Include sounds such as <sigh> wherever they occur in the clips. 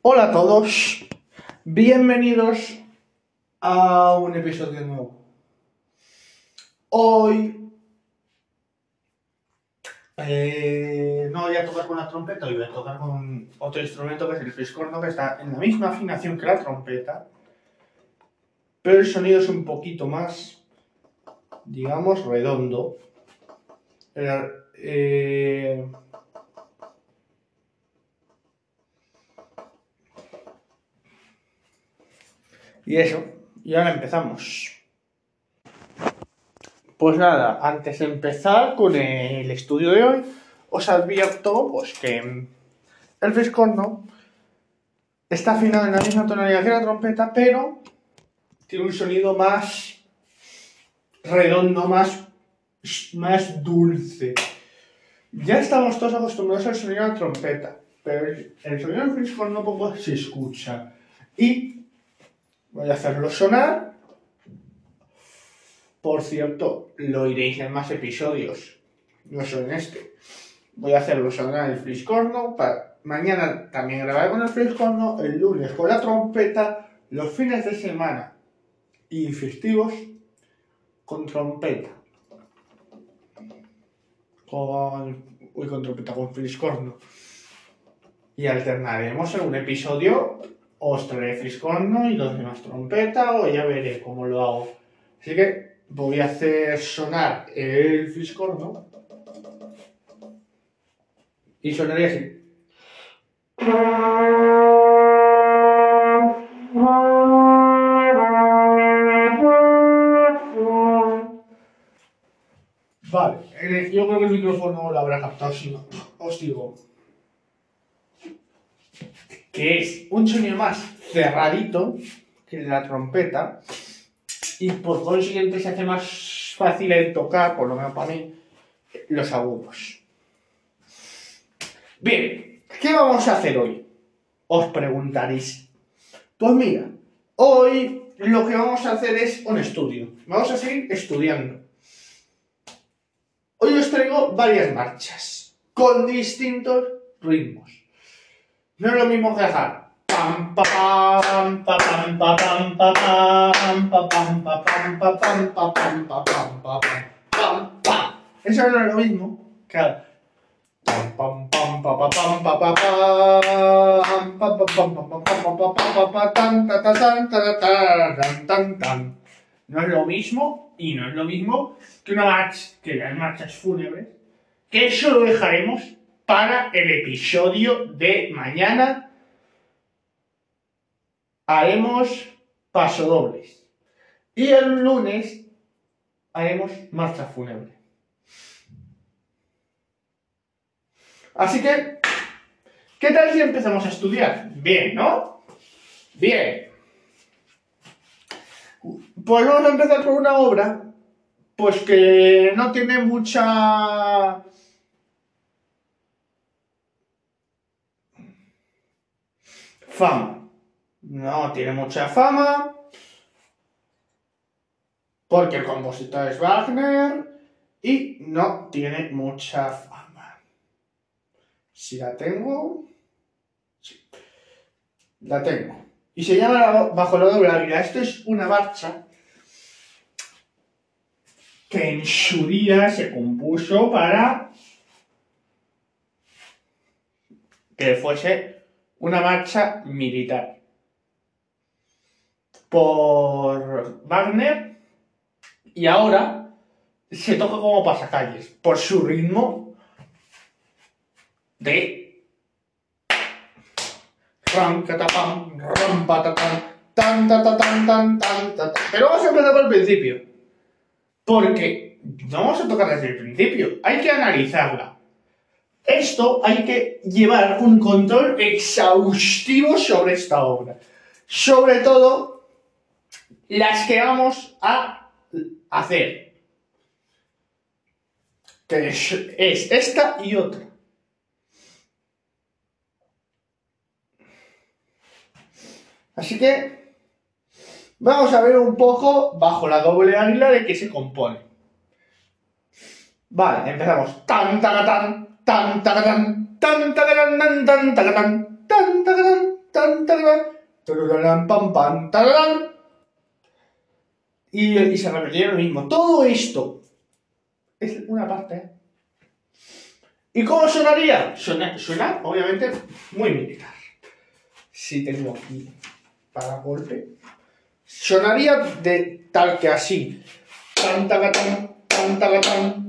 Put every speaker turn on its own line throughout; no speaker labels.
Hola a todos, bienvenidos a un episodio nuevo. Hoy eh, no voy a tocar con la trompeta, hoy voy a tocar con otro instrumento que es el fliscorno, que está en la misma afinación que la trompeta, pero el sonido es un poquito más, digamos, redondo. Eh, Y eso, y ahora empezamos. Pues nada, antes de empezar con el estudio de hoy, os advierto pues que el fliscorno está afinado en la misma tonalidad que la trompeta, pero tiene un sonido más redondo, más, más dulce. Ya estamos todos acostumbrados al sonido de la trompeta, pero el sonido del fliscorno poco se escucha. Y Voy a hacerlo sonar. Por cierto, lo iréis en más episodios, no solo en este. Voy a hacerlo sonar el fliscorno. Mañana también grabaré con el fliscorno, el lunes con la trompeta, los fines de semana y festivos con trompeta. Con... Uy, con trompeta, con fliscorno. Y alternaremos en un episodio os traeré fliscorno y los demás trompeta o ya veré cómo lo hago. Así que voy a hacer sonar el fliscorno y sonaría así. Vale, eh, yo creo que el micrófono lo habrá captado, si no, os digo que es un sonido más cerradito que la trompeta y por consiguiente se hace más fácil de tocar, por lo menos para mí, los agudos. Bien, ¿qué vamos a hacer hoy? Os preguntaréis. Pues mira, hoy lo que vamos a hacer es un estudio. Vamos a seguir estudiando. Hoy os traigo varias marchas con distintos ritmos. No es lo mismo que dejar. Pam, pam, pam, pam, pam, pam pam pam pam pam pam pam Eso no es lo mismo que pam, pam, pam, pam, pam, pam, pam, no es lo mismo y no es lo mismo que una marcha, que las marchas fúnebres, que eso lo dejaremos para el episodio de mañana haremos pasodobles. Y el lunes haremos marcha fúnebre. Así que, ¿qué tal si empezamos a estudiar? Bien, ¿no? Bien. Pues vamos a empezar por una obra, pues que no tiene mucha fama. No tiene mucha fama. Porque el compositor es Wagner y no tiene mucha fama. Si la tengo. Sí. La tengo. Y se llama Bajo la doble águila. Esto es una marcha que en su día se compuso para que fuese una marcha militar. Por Wagner y ahora se toca como pasacalles por su ritmo de pero vamos a empezar por el principio porque no vamos a tocar desde el principio hay que analizarla esto hay que llevar un control exhaustivo sobre esta obra. Sobre todo las que vamos a hacer. Que es, esta y otra. Así que vamos a ver un poco bajo la doble águila de qué se compone. Vale, empezamos. Tan, tan, tan tan tan tan tan tan tan tan tan pam, pam. Y, y se repetiría lo mismo. Todo esto es una parte. ¿Y cómo sonaría? Suena, suena, obviamente, muy militar. Si tengo aquí para golpe, sonaría de tal que así. Tan, tan, tan, tan, tan,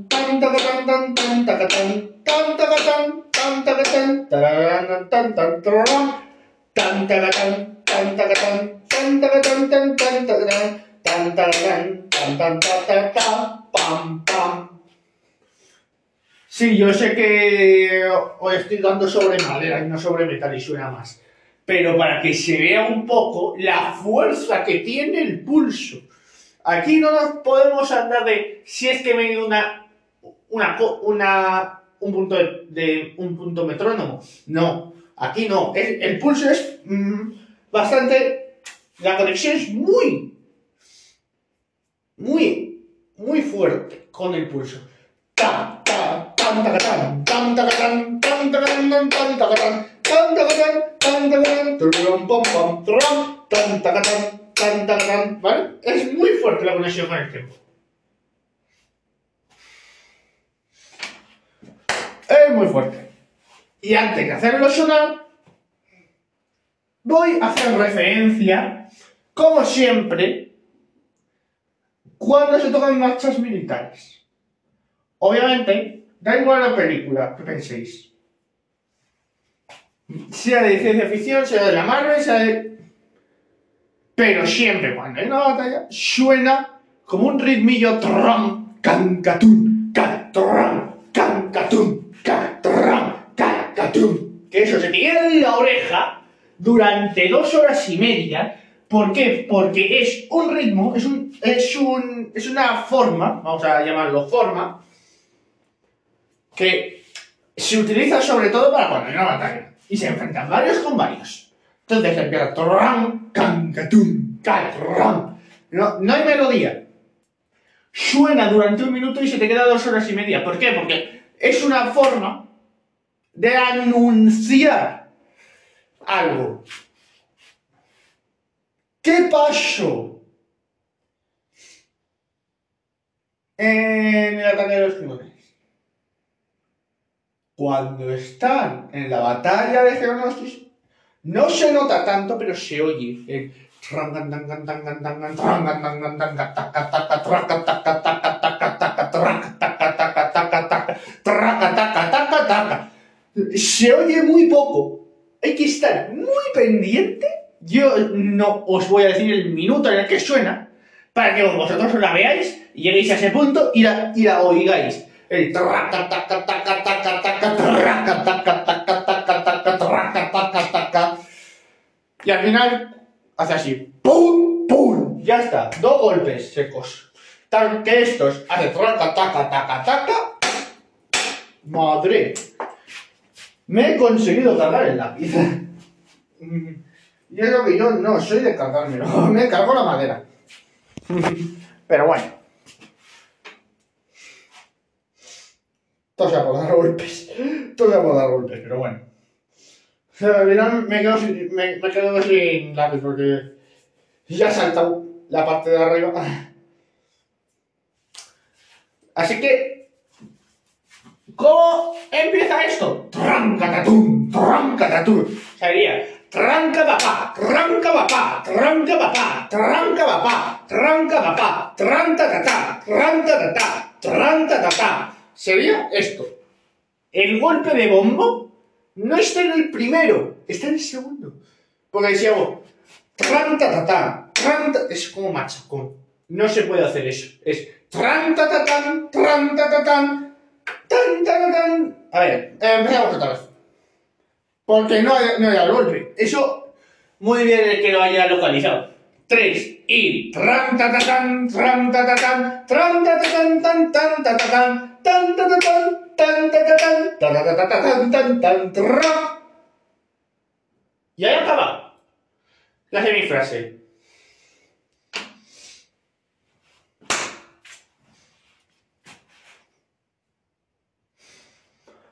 Sí, yo sé que os estoy dando sobre madera y no sobre metal y suena más. Pero para que se vea un poco la fuerza que tiene el pulso. Aquí no nos podemos andar de si es que me una, una, una, un punto de, un punto metrónomo. No, aquí no. El, pulso es mm, bastante. La conexión es muy, muy, muy fuerte con el pulso. Ta, ta, tan, taca, tan, tan, tan, ¿vale? Es muy fuerte la conexión con el tiempo. Es muy fuerte. Y antes de hacerlo sonar, voy a hacer referencia, como siempre, cuando se tocan marchas militares. Obviamente, da igual la película que penséis. Sea de ciencia ficción, sea de la Marvel, sea de... Pero siempre cuando hay una batalla, suena como un ritmillo tron, cancatún, catrón, cancatún, catrón, Que eso se te queda en la oreja durante dos horas y media. ¿Por qué? Porque es un ritmo, es, un, es, un, es una forma, vamos a llamarlo forma, que se utiliza sobre todo para cuando hay una batalla y se enfrentan varios con varios. Entonces empieza torram, cancatum, catram. No, no hay melodía. Suena durante un minuto y se te queda dos horas y media. ¿Por qué? Porque es una forma de anunciar algo. ¿Qué pasó en el ataque de los timones? Cuando están en la batalla de Geonosis, no se nota tanto, pero se oye. el Se oye muy poco. Hay que estar muy pendiente. Yo no os voy a decir el minuto en el que suena, para que vosotros la veáis lleguéis a ese punto y la, y la oigáis. El. Y al final hace así, ¡pum! ¡pum! Ya está, dos golpes secos. Tal que estos hace taca, taca, taca. Madre. Me he conseguido cargar el lápiz. Y es lo que yo no soy de cargármelo. <laughs> Me cargo la madera. Pero bueno. Todo sea por dar golpes. Todo sea por dar golpes, pero bueno. Al final me quedo sin, me, quedo sin lápiz porque ya ha saltado la parte de arriba. Así que, ¿cómo empieza esto? Trancatatún, trancatatún. Sería tranca papá, tranca papá, tranca papá, tranca papá, tranca papá, tranta tatá, tranta tatá, tranta tatá. Sería esto. El golpe de bombo no está en el primero, está en el segundo. Porque si hago tranta tatá, tranta, es como machacón. No se puede hacer eso. Es tranta tatán, tranta tatán, tan tan tan. A ver, eh, empezamos otra vez. Porque no hay, no hay el golpe. Eso, muy bien el que lo haya localizado. Tres y tran ta ta tan, tran ta ta tan, tran ta ta tan, tan tan ta ta tan, tan ta ta tan, tan ta ta tan, ta ta ta ta ta tan, tan tan, tra. Y ahí acaba la semifrase.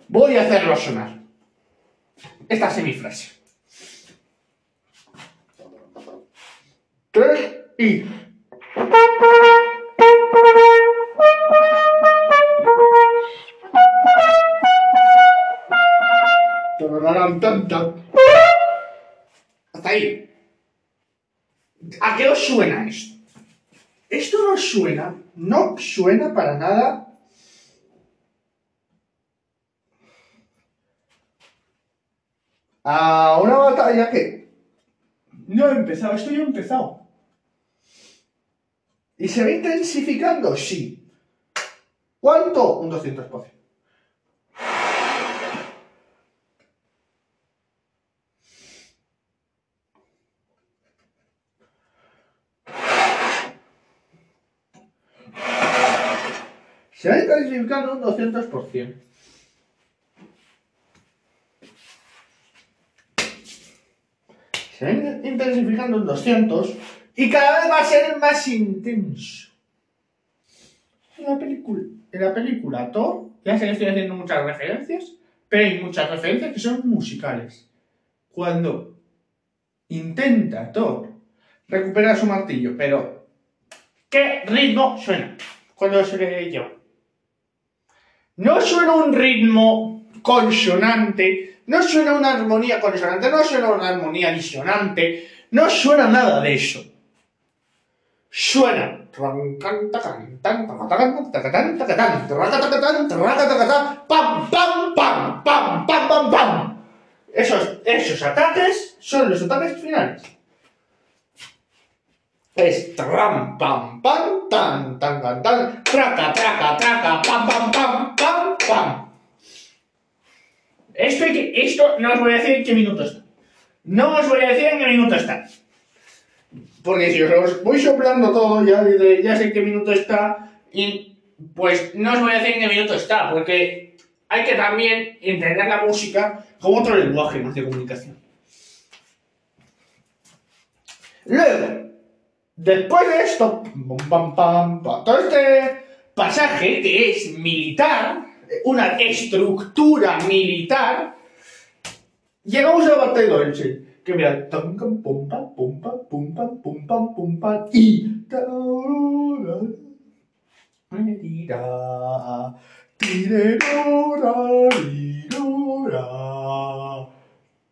Voy a hacerlo sonar. Esta semifrase. 3 y... Hasta ahí. ¿A qué os suena esto? Esto no suena, no suena para nada a una batalla que no he empezado, esto ya he empezado. ¿Y se va intensificando? Sí. ¿Cuánto? Un 200%. Se va intensificando un 200%. Se va intensificando un 200 y cada vez va a ser más intenso. En la película, en la película Thor, ya sé que estoy haciendo muchas referencias, pero hay muchas referencias que son musicales. Cuando intenta Thor recuperar su martillo, pero ¿qué ritmo suena cuando se le lleva? No suena un ritmo consonante, no suena una armonía consonante, no suena una armonía disonante, no suena nada de eso. Suena. Pam, pam, pam, pam, pam, pam. Esos, esos ataques son los ataques finales. Es tram, pam, pam, tan, tan, tan, tan, traca, traca, traca, pam, pam, pam, pam, pam. Esto, esto no os voy a decir en qué minuto está. No os voy a decir en qué minuto está. Porque si os voy soplando todo, ya, ya sé en qué minuto está, y pues no os voy a decir en qué minuto está, porque hay que también entender la música como otro lenguaje más de comunicación. Luego, después de esto, todo este pasaje que es militar, una estructura militar, llegamos a la parte de Dolce, que mira, pum pum pum pum pam pum pam pum pam y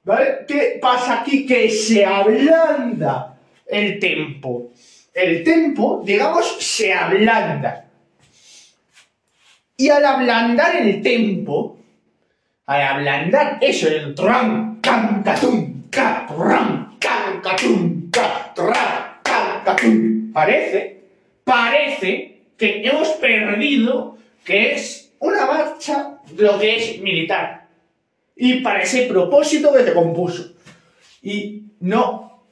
¿Vale? ¿Qué pasa aquí? Que se ablanda el tempo. El tempo, digamos, se ablanda. Y al ablandar el tempo, al ablandar eso, el tram, can, catum, ca, tram, can, catum, ca, tram, can, catum, parece, parece que hemos perdido que es una marcha lo que es militar. Y para ese propósito que se compuso. Y no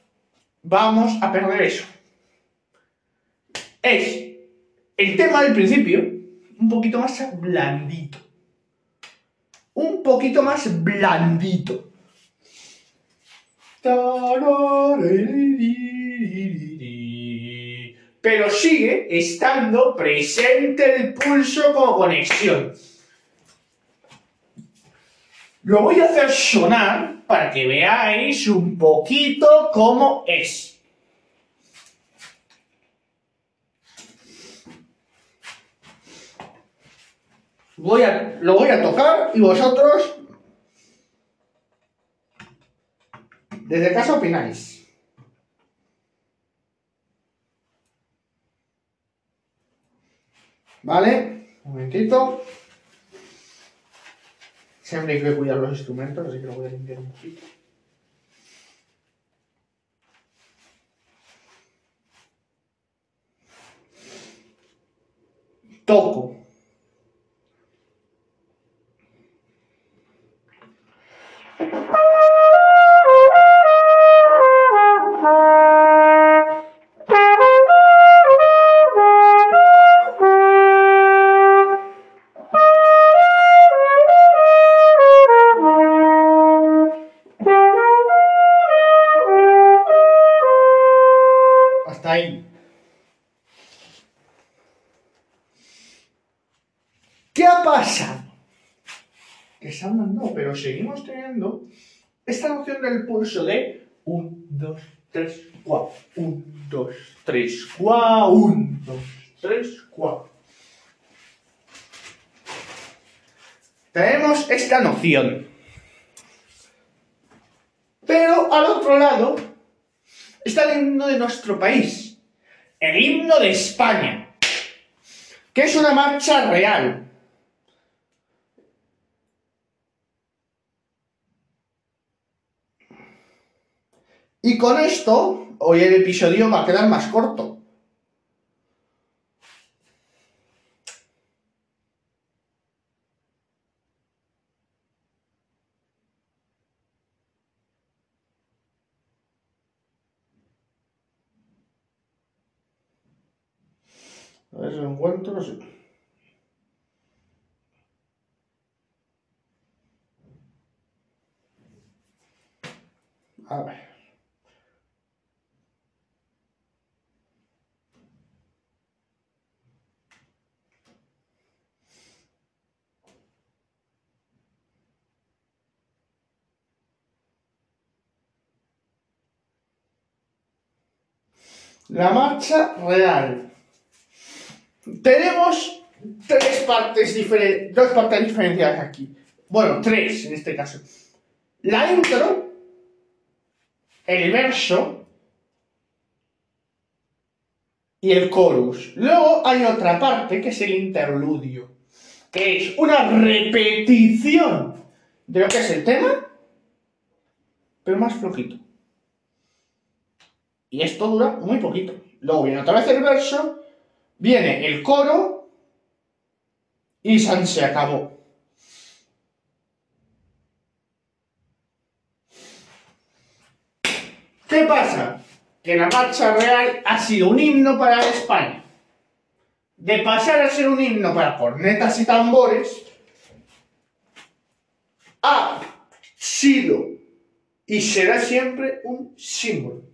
vamos a perder eso. Es el tema del principio, un poquito más blandito. Un poquito más blandito. Pero sigue estando presente el pulso como conexión. Lo voy a hacer sonar para que veáis un poquito cómo es. Voy a, lo voy a tocar y vosotros desde casa opináis. ¿Vale? Un momentito. Siempre hay que cuidar los instrumentos, así que lo voy a limpiar un poquito. Toco. Hasta ahí. ¿Qué ha pasado? Que se han mandado, pero seguimos teniendo esta noción del pulso de 1, 2, 3, 4. 1, 2, 3, 4. 1, 2, 3, 4. Tenemos esta noción. Pero al otro lado está el himno de nuestro país, el himno de España, que es una marcha real. Y con esto, hoy el episodio va a quedar más corto. tres encuentros A ver. La marcha real. Tenemos tres partes diferentes, dos partes diferenciadas aquí. Bueno, tres en este caso. La intro, el verso y el chorus. Luego hay otra parte que es el interludio, que es una repetición de lo que es el tema, pero más flojito. Y esto dura muy poquito. Luego viene otra vez el verso, viene el coro y San se acabó. ¿Qué pasa? Que la marcha real ha sido un himno para España. De pasar a ser un himno para cornetas y tambores, ha sido y será siempre un símbolo.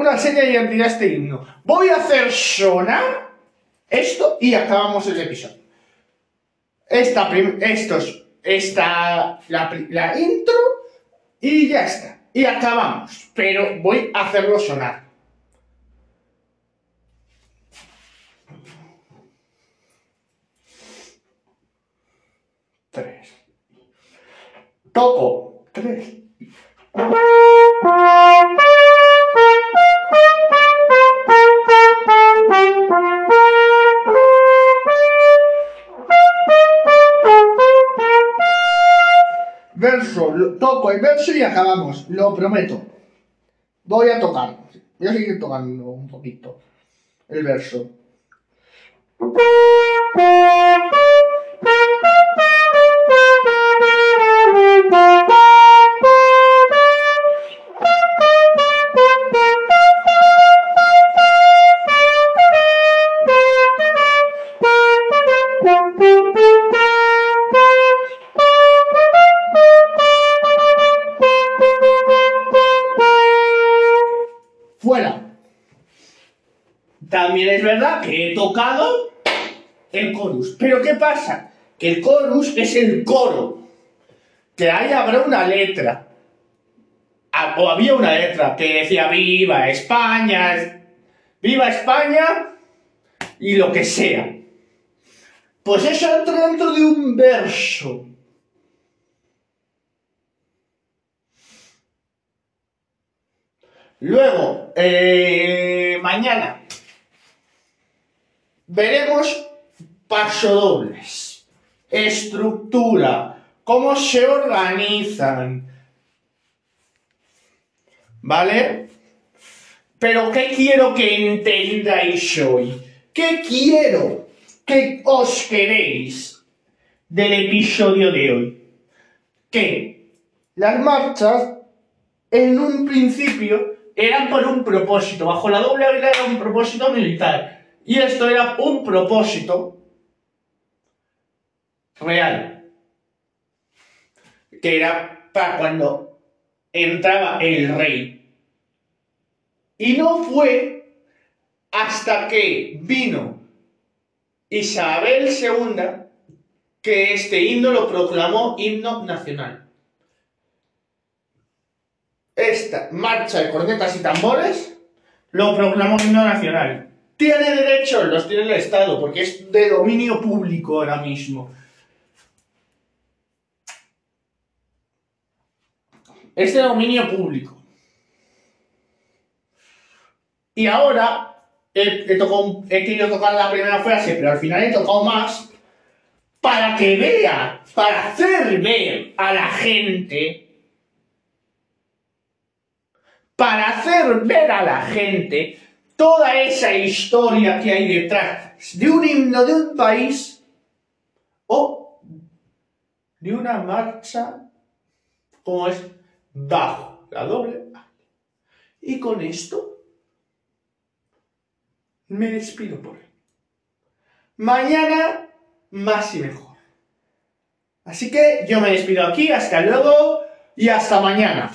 una seña de identidad este himno. Voy a hacer sonar esto y acabamos el episodio. Esta, estos, esta, la, la intro y ya está. Y acabamos. Pero voy a hacerlo sonar. Tres. Toco. Tres. Verso y acabamos, lo prometo. Voy a tocar, voy a seguir tocando un poquito el verso. Que el chorus es el coro. Que ahí habrá una letra. Ah, O había una letra que decía Viva España, Viva España y lo que sea. Pues eso entra dentro de un verso. Luego, eh, mañana veremos pasodobles, estructura, cómo se organizan. ¿Vale? Pero ¿qué quiero que entendáis hoy? ¿Qué quiero que os queréis del episodio de hoy? Que las marchas en un principio eran por un propósito. Bajo la doble era un propósito militar. Y esto era un propósito real. Que era para cuando entraba el rey. Y no fue hasta que vino Isabel II que este himno lo proclamó himno nacional. Esta marcha de cornetas y tambores lo proclamó himno nacional. Tiene derechos, los tiene el Estado, porque es de dominio público ahora mismo. Es de dominio público. Y ahora he, querido tocar la primera frase, pero al final he tocado más para que vea, para hacer ver a la gente, para hacer ver a la gente toda esa historia que hay detrás de un himno de un país o de una marcha como es bajo la doble Y con esto me despido por hoy. Mañana más y mejor. Así que yo me despido aquí, hasta luego y hasta mañana.